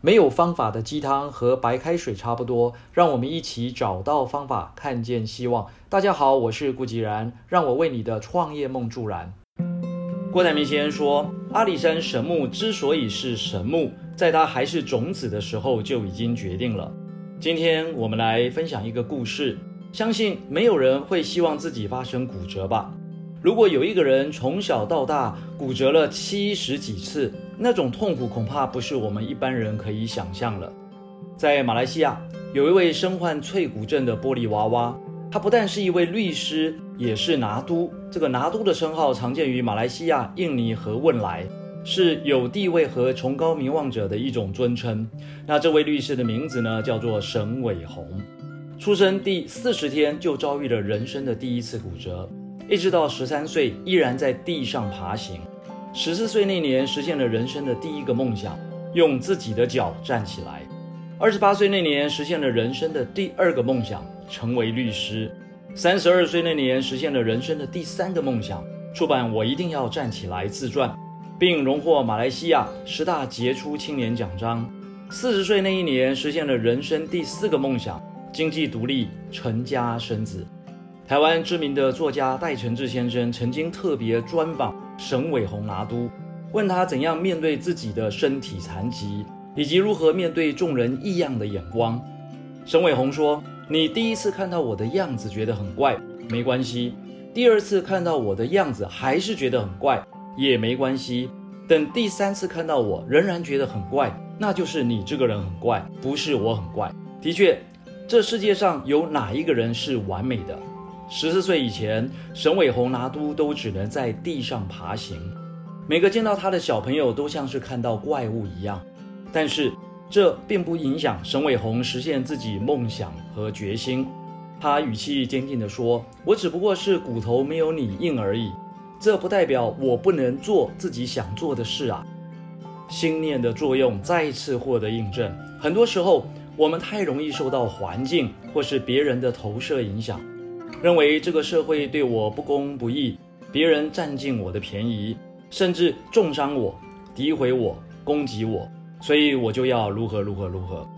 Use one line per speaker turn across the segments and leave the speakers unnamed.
没有方法的鸡汤和白开水差不多，让我们一起找到方法，看见希望。大家好，我是顾吉然，让我为你的创业梦助燃。郭台铭先生说，阿里山神木之所以是神木，在它还是种子的时候就已经决定了。今天我们来分享一个故事，相信没有人会希望自己发生骨折吧。如果有一个人从小到大骨折了七十几次，那种痛苦恐怕不是我们一般人可以想象了。在马来西亚，有一位身患脆骨症的玻璃娃娃，他不但是一位律师，也是拿督。这个拿督的称号常见于马来西亚、印尼和汶莱，是有地位和崇高名望者的一种尊称。那这位律师的名字呢，叫做沈伟宏。出生第四十天就遭遇了人生的第一次骨折。一直到十三岁，依然在地上爬行。十四岁那年，实现了人生的第一个梦想，用自己的脚站起来。二十八岁那年，实现了人生的第二个梦想，成为律师。三十二岁那年，实现了人生的第三个梦想，出版《我一定要站起来》自传，并荣获马来西亚十大杰出青年奖章。四十岁那一年，实现了人生第四个梦想，经济独立，成家生子。台湾知名的作家戴承志先生曾经特别专访沈伟宏拿督，问他怎样面对自己的身体残疾，以及如何面对众人异样的眼光。沈伟宏说：“你第一次看到我的样子觉得很怪，没关系；第二次看到我的样子还是觉得很怪，也没关系。等第三次看到我仍然觉得很怪，那就是你这个人很怪，不是我很怪。的确，这世界上有哪一个人是完美的？”十四岁以前，沈伟宏拿督都只能在地上爬行，每个见到他的小朋友都像是看到怪物一样。但是这并不影响沈伟宏实现自己梦想和决心。他语气坚定地说：“我只不过是骨头没有你硬而已，这不代表我不能做自己想做的事啊。”心念的作用再次获得印证。很多时候，我们太容易受到环境或是别人的投射影响。认为这个社会对我不公不义，别人占尽我的便宜，甚至重伤我、诋毁我、攻击我，所以我就要如何如何如何。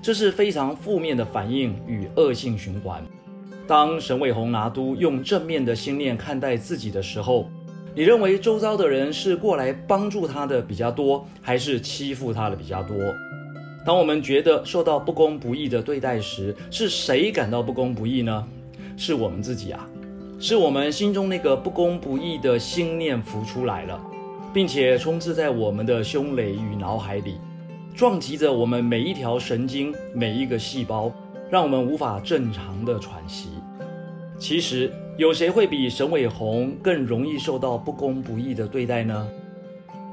这是非常负面的反应与恶性循环。当沈伟宏拿督用正面的心念看待自己的时候，你认为周遭的人是过来帮助他的比较多，还是欺负他的比较多？当我们觉得受到不公不义的对待时，是谁感到不公不义呢？是我们自己啊，是我们心中那个不公不义的心念浮出来了，并且充斥在我们的胸垒与脑海里，撞击着我们每一条神经、每一个细胞，让我们无法正常的喘息。其实，有谁会比沈伟宏更容易受到不公不义的对待呢？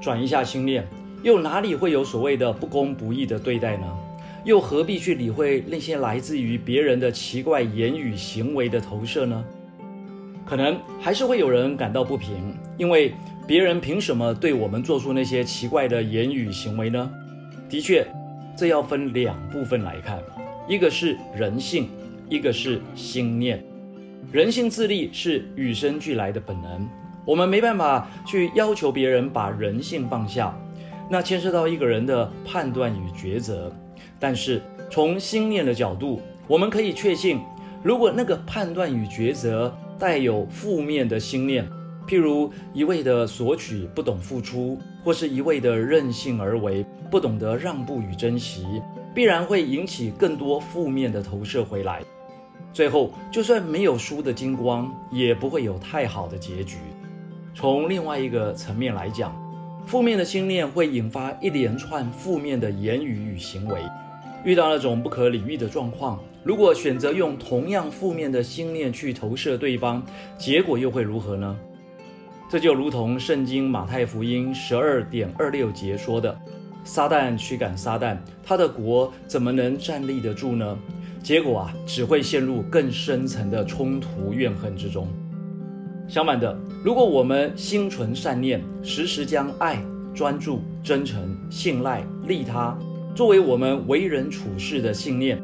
转一下心念，又哪里会有所谓的不公不义的对待呢？又何必去理会那些来自于别人的奇怪言语行为的投射呢？可能还是会有人感到不平，因为别人凭什么对我们做出那些奇怪的言语行为呢？的确，这要分两部分来看，一个是人性，一个是心念。人性自立是与生俱来的本能，我们没办法去要求别人把人性放下，那牵涉到一个人的判断与抉择。但是从心念的角度，我们可以确信，如果那个判断与抉择带有负面的心念，譬如一味的索取、不懂付出，或是一味的任性而为、不懂得让步与珍惜，必然会引起更多负面的投射回来。最后，就算没有输的精光，也不会有太好的结局。从另外一个层面来讲，负面的心念会引发一连串负面的言语与行为。遇到那种不可理喻的状况，如果选择用同样负面的心念去投射对方，结果又会如何呢？这就如同圣经马太福音十二点二六节说的：“撒旦驱赶撒旦，他的国怎么能站立得住呢？”结果啊，只会陷入更深层的冲突怨恨之中。相反的，如果我们心存善念，时时将爱、专注、真诚、信赖、利他。作为我们为人处事的信念，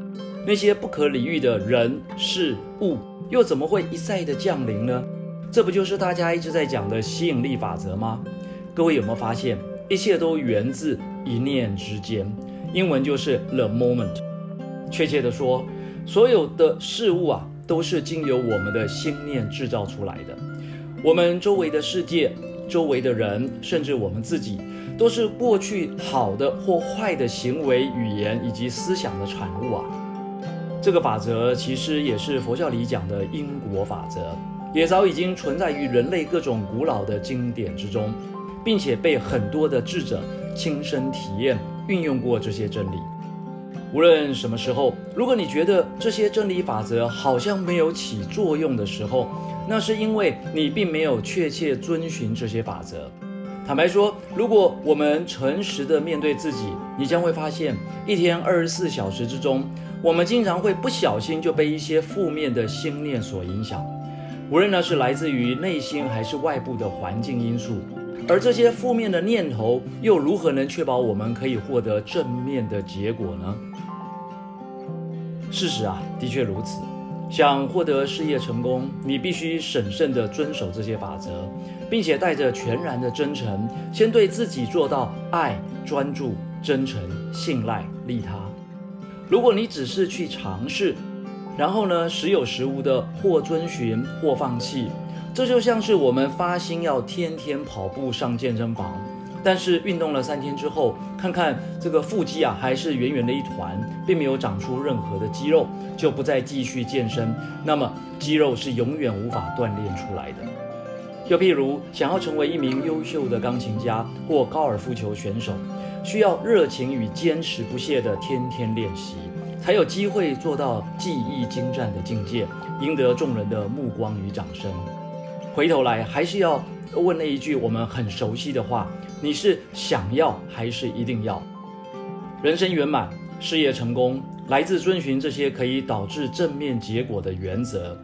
那些不可理喻的人事物又怎么会一再的降临呢？这不就是大家一直在讲的吸引力法则吗？各位有没有发现，一切都源自一念之间？英文就是 the moment。确切的说，所有的事物啊，都是经由我们的心念制造出来的。我们周围的世界、周围的人，甚至我们自己，都是过去好的或坏的行为、语言以及思想的产物啊。这个法则其实也是佛教里讲的因果法则，也早已经存在于人类各种古老的经典之中，并且被很多的智者亲身体验、运用过这些真理。无论什么时候，如果你觉得这些真理法则好像没有起作用的时候，那是因为你并没有确切遵循这些法则。坦白说，如果我们诚实的面对自己，你将会发现，一天二十四小时之中。我们经常会不小心就被一些负面的心念所影响，无论那是来自于内心还是外部的环境因素，而这些负面的念头又如何能确保我们可以获得正面的结果呢？事实啊，的确如此。想获得事业成功，你必须审慎地遵守这些法则，并且带着全然的真诚，先对自己做到爱、专注、真诚、信赖、利他。如果你只是去尝试，然后呢，时有时无的或遵循或放弃，这就像是我们发心要天天跑步上健身房，但是运动了三天之后，看看这个腹肌啊还是圆圆的一团，并没有长出任何的肌肉，就不再继续健身，那么肌肉是永远无法锻炼出来的。又譬如想要成为一名优秀的钢琴家或高尔夫球选手。需要热情与坚持不懈的天天练习，才有机会做到技艺精湛的境界，赢得众人的目光与掌声。回头来，还是要问那一句我们很熟悉的话：你是想要还是一定要？人生圆满、事业成功，来自遵循这些可以导致正面结果的原则。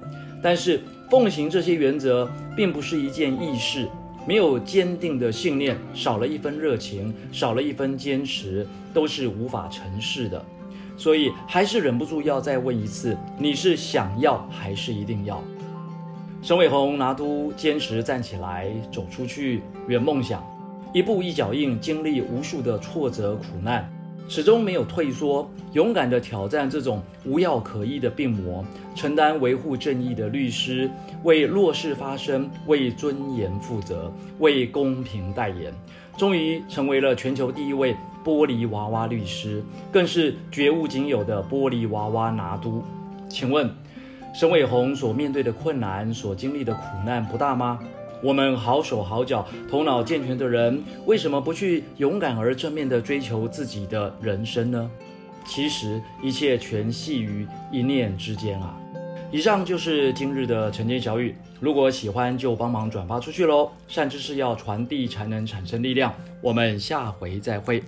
但是，奉行这些原则，并不是一件易事。没有坚定的信念，少了一分热情，少了一分坚持，都是无法成事的。所以还是忍不住要再问一次：你是想要还是一定要？沈伟鸿拿督坚持站起来，走出去，圆梦想，一步一脚印，经历无数的挫折苦难。始终没有退缩，勇敢地挑战这种无药可医的病魔，承担维护正义的律师，为弱势发声，为尊严负责，为公平代言，终于成为了全球第一位玻璃娃娃律师，更是绝无仅有的玻璃娃娃拿督。请问，沈伟鸿所面对的困难，所经历的苦难不大吗？我们好手好脚、头脑健全的人，为什么不去勇敢而正面地追求自己的人生呢？其实一切全系于一念之间啊！以上就是今日的晨间小语，如果喜欢就帮忙转发出去喽！善知识要传递才能产生力量。我们下回再会。